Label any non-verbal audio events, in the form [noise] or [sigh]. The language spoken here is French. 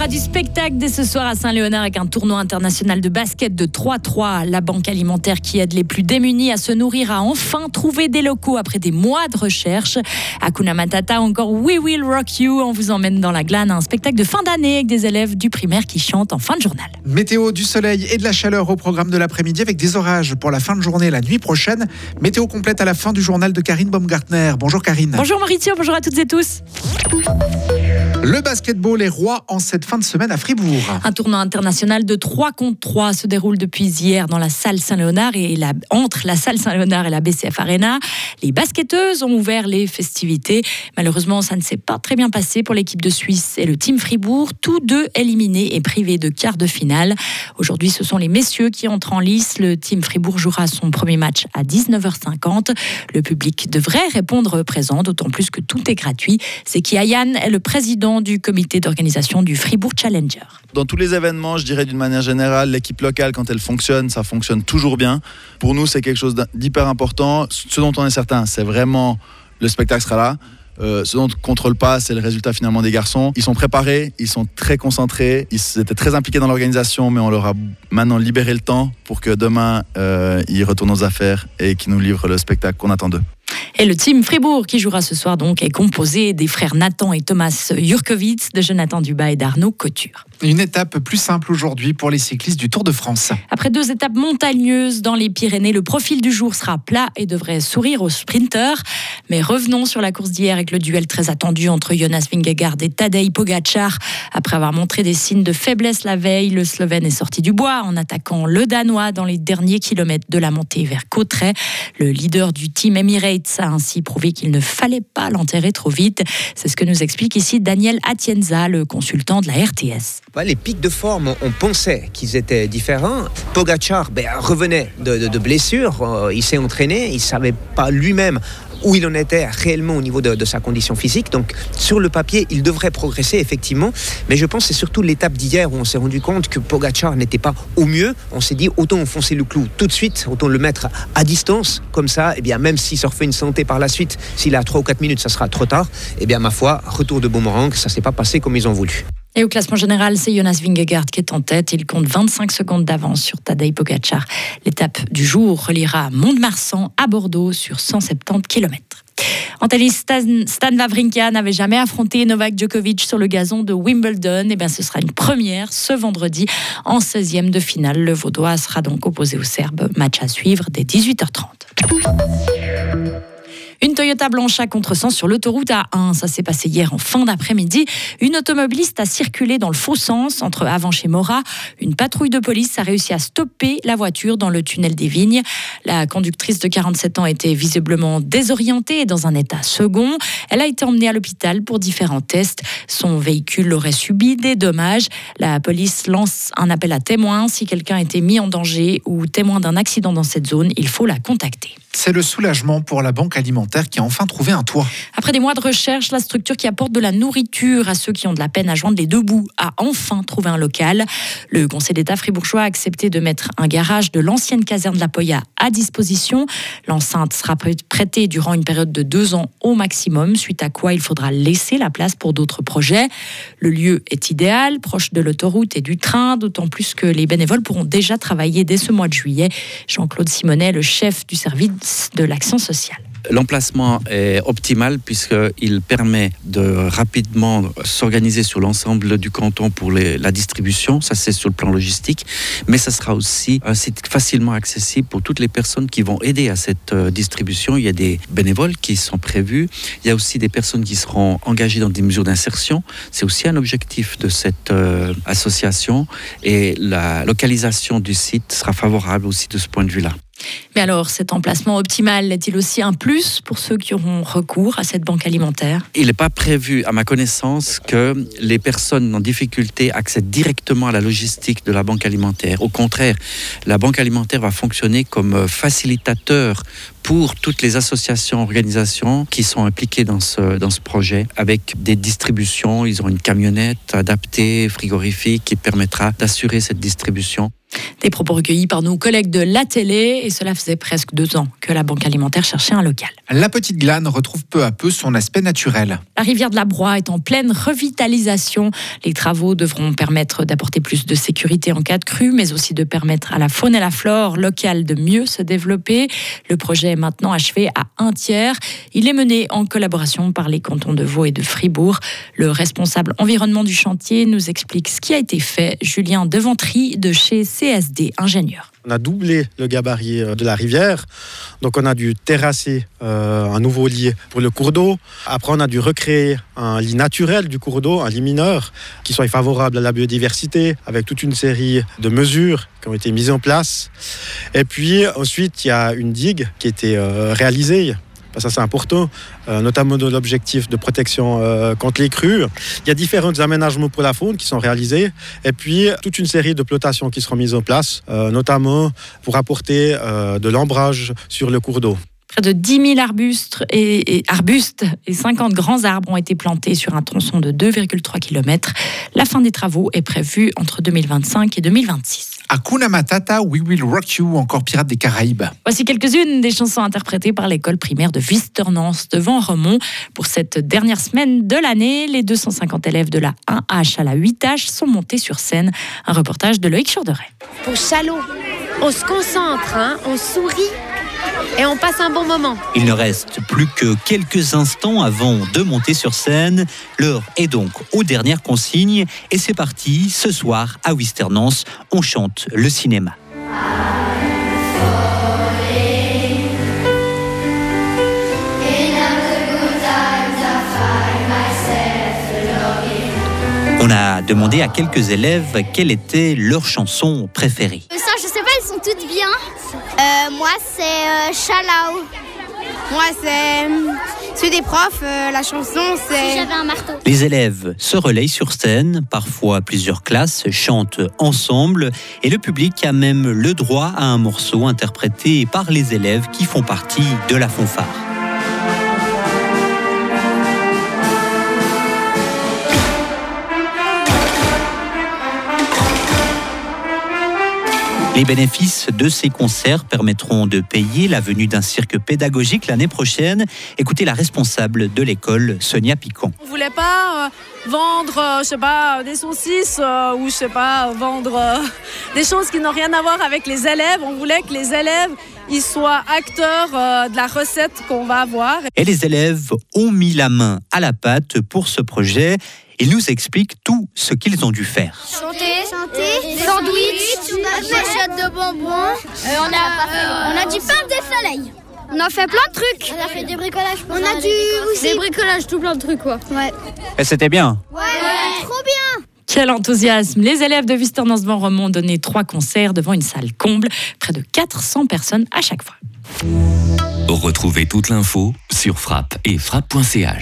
aura du spectacle dès ce soir à Saint-Léonard avec un tournoi international de basket de 3-3. La banque alimentaire qui aide les plus démunis à se nourrir a enfin trouvé des locaux après des mois de recherche. Hakuna Matata, encore We Will Rock You. On vous emmène dans la glane à un spectacle de fin d'année avec des élèves du primaire qui chantent en fin de journal. Météo, du soleil et de la chaleur au programme de l'après-midi avec des orages pour la fin de journée la nuit prochaine. Météo complète à la fin du journal de Karine Baumgartner. Bonjour Karine. Bonjour Maurizio, bonjour à toutes et tous. Le basketball est roi en cette fin de semaine à Fribourg. Un tournoi international de 3 contre 3 se déroule depuis hier dans la salle Saint-Léonard et la, entre la salle Saint-Léonard et la BCF Arena. Les basketteuses ont ouvert les festivités. Malheureusement, ça ne s'est pas très bien passé pour l'équipe de Suisse et le team Fribourg, tous deux éliminés et privés de quart de finale. Aujourd'hui, ce sont les messieurs qui entrent en lice. Le team Fribourg jouera son premier match à 19h50. Le public devrait répondre présent, d'autant plus que tout est gratuit. C'est qui Ayan est le président du comité d'organisation du Fribourg Challenger. Dans tous les événements, je dirais d'une manière générale, l'équipe locale, quand elle fonctionne, ça fonctionne toujours bien. Pour nous, c'est quelque chose d'hyper important. Ce dont on est certain, c'est vraiment le spectacle sera là. Euh, ce dont on ne contrôle pas, c'est le résultat finalement des garçons. Ils sont préparés, ils sont très concentrés, ils étaient très impliqués dans l'organisation, mais on leur a maintenant libéré le temps pour que demain, euh, ils retournent aux affaires et qu'ils nous livrent le spectacle qu'on attend d'eux. Et le team Fribourg qui jouera ce soir donc est composé des frères Nathan et Thomas Jurkovitz, de Jonathan Dubas et d'Arnaud Couture. Une étape plus simple aujourd'hui pour les cyclistes du Tour de France. Après deux étapes montagneuses dans les Pyrénées, le profil du jour sera plat et devrait sourire aux sprinteurs. Mais revenons sur la course d'hier avec le duel très attendu entre Jonas Vingegaard et Tadej Pogacar. Après avoir montré des signes de faiblesse la veille, le Slovène est sorti du bois en attaquant le Danois dans les derniers kilomètres de la montée vers Cauterets. Le leader du team Emirates a ainsi prouvé qu'il ne fallait pas l'enterrer trop vite. C'est ce que nous explique ici Daniel Atienza, le consultant de la RTS. Les pics de forme, on pensait qu'ils étaient différents. Pogacar ben, revenait de, de, blessures, euh, il s'est entraîné, il savait pas lui-même où il en était réellement au niveau de, sa condition physique. Donc sur le papier, il devrait progresser effectivement. Mais je pense que c'est surtout l'étape d'hier où on s'est rendu compte que Pogacar n'était pas au mieux. On s'est dit autant enfoncer le clou tout de suite, autant le mettre à distance. Comme ça, et eh bien, même s'il se refait une santé par la suite, s'il a 3 ou 4 minutes, ça sera trop tard. Et eh bien ma foi, retour de boomerang, ça s'est pas passé comme ils ont voulu. Et au classement général, c'est Jonas Vingegaard qui est en tête. Il compte 25 secondes d'avance sur Tadej Pogacar. L'étape du jour reliera Mont-de-Marsan à Bordeaux sur 170 km. En tennis, Stan, Stan Wawrinka n'avait jamais affronté Novak Djokovic sur le gazon de Wimbledon. Et eh bien, ce sera une première ce vendredi en 16e de finale. Le Vaudois sera donc opposé au Serbe. Match à suivre dès 18h30. Une Toyota blanche à contresens sur l'autoroute A1. Ça s'est passé hier en fin d'après-midi. Une automobiliste a circulé dans le faux sens entre avant chez Mora. Une patrouille de police a réussi à stopper la voiture dans le tunnel des Vignes. La conductrice de 47 ans était visiblement désorientée et dans un état second. Elle a été emmenée à l'hôpital pour différents tests. Son véhicule aurait subi des dommages. La police lance un appel à témoins. Si quelqu'un était mis en danger ou témoin d'un accident dans cette zone, il faut la contacter. C'est le soulagement pour la banque alimentaire qui a enfin trouvé un toit. Après des mois de recherche, la structure qui apporte de la nourriture à ceux qui ont de la peine à joindre les deux bouts a enfin trouvé un local. Le Conseil d'État fribourgeois a accepté de mettre un garage de l'ancienne caserne de la Poya à disposition. L'enceinte sera prêtée durant une période de deux ans au maximum, suite à quoi il faudra laisser la place pour d'autres projets. Le lieu est idéal, proche de l'autoroute et du train, d'autant plus que les bénévoles pourront déjà travailler dès ce mois de juillet. Jean-Claude Simonet, le chef du service de l'action sociale. L'emplacement est optimal puisqu'il permet de rapidement s'organiser sur l'ensemble du canton pour la distribution. Ça, c'est sur le plan logistique. Mais ça sera aussi un site facilement accessible pour toutes les personnes qui vont aider à cette euh, distribution. Il y a des bénévoles qui sont prévus. Il y a aussi des personnes qui seront engagées dans des mesures d'insertion. C'est aussi un objectif de cette euh, association. Et la localisation du site sera favorable aussi de ce point de vue-là. Mais alors, cet emplacement optimal est-il aussi un plus pour ceux qui auront recours à cette banque alimentaire? Il n'est pas prévu, à ma connaissance, que les personnes en difficulté accèdent directement à la logistique de la banque alimentaire. Au contraire, la banque alimentaire va fonctionner comme facilitateur pour toutes les associations, organisations qui sont impliquées dans ce, dans ce projet, avec des distributions. Ils ont une camionnette adaptée, frigorifique, qui permettra d'assurer cette distribution. Des propos recueillis par nos collègues de la télé, et cela faisait presque deux ans que la Banque alimentaire cherchait un local. La petite glane retrouve peu à peu son aspect naturel. La rivière de la Broye est en pleine revitalisation. Les travaux devront permettre d'apporter plus de sécurité en cas de crue, mais aussi de permettre à la faune et la flore locale de mieux se développer. Le projet est maintenant achevé à un tiers. Il est mené en collaboration par les cantons de Vaud et de Fribourg. Le responsable environnement du chantier nous explique ce qui a été fait. Julien Deventry de chez On a doublé le gabarit euh, de la rivière. Donc on a dû terrasser euh, un nouveau lit pour le cours d'eau. Après on a dû recréer un lit naturel du cours d'eau, un lit mineur, qui soit favorable à la biodiversité, avec toute une série de mesures qui ont été mises en place. Et puis ensuite il y a une digue qui a été euh, réalisée ça c'est important, euh, notamment dans l'objectif de protection euh, contre les crues. Il y a différents aménagements pour la faune qui sont réalisés et puis toute une série de plotations qui seront mises en place, euh, notamment pour apporter de l'ombrage sur le cours d'eau. Près de 10 000 arbustes et, arbustes et 50 grands arbres ont été plantés sur un tronçon de 2,3 km. La fin des travaux est prévue entre 2025 et 2026. Hakuna Matata, We Will Rock You, encore Pirates des Caraïbes. Voici quelques-unes des chansons interprétées par l'école primaire de Visternance devant Remont. Pour cette dernière semaine de l'année, les 250 élèves de la 1H à la 8H sont montés sur scène. Un reportage de Loïc Chorderet. Pour Chalot, on se concentre, hein, on sourit et on passe un bon moment. Il ne reste plus que quelques instants avant de monter sur scène. L'heure est donc aux dernières consignes et c'est parti. Ce soir, à Wisternance, on chante le cinéma. On a demandé à quelques élèves quelle était leur chanson préférée. Elles sont toutes bien. Euh, moi, c'est euh, Chalao. Moi, c'est celui des profs. Euh, la chanson, c'est. j'avais un marteau. Les élèves se relayent sur scène. Parfois, plusieurs classes chantent ensemble. Et le public a même le droit à un morceau interprété par les élèves qui font partie de la fanfare. Les bénéfices de ces concerts permettront de payer la venue d'un cirque pédagogique l'année prochaine. Écoutez la responsable de l'école, Sonia Picon. On voulait pas euh, vendre, euh, je sais pas, des saucisses euh, ou je sais pas, vendre [laughs] des choses qui n'ont rien à voir avec les élèves. On voulait que les élèves ils soient acteurs de la recette qu'on va avoir. Et les élèves ont mis la main à la pâte pour ce projet. Ils nous expliquent tout ce qu'ils ont dû faire. Chanter, chanter, sandwich, machette de bonbons. Euh, on, a, on a du pain de soleil. On a fait plein de trucs. On a fait des bricolages. On a du aussi. Des bricolages, tout plein de trucs quoi. Ouais. Et c'était bien. Ouais, trop bien. Quel enthousiasme Les élèves de Visternance Van Romont ont donné trois concerts devant une salle comble, près de 400 personnes à chaque fois. Retrouvez toute l'info sur frappe et frappe.ch.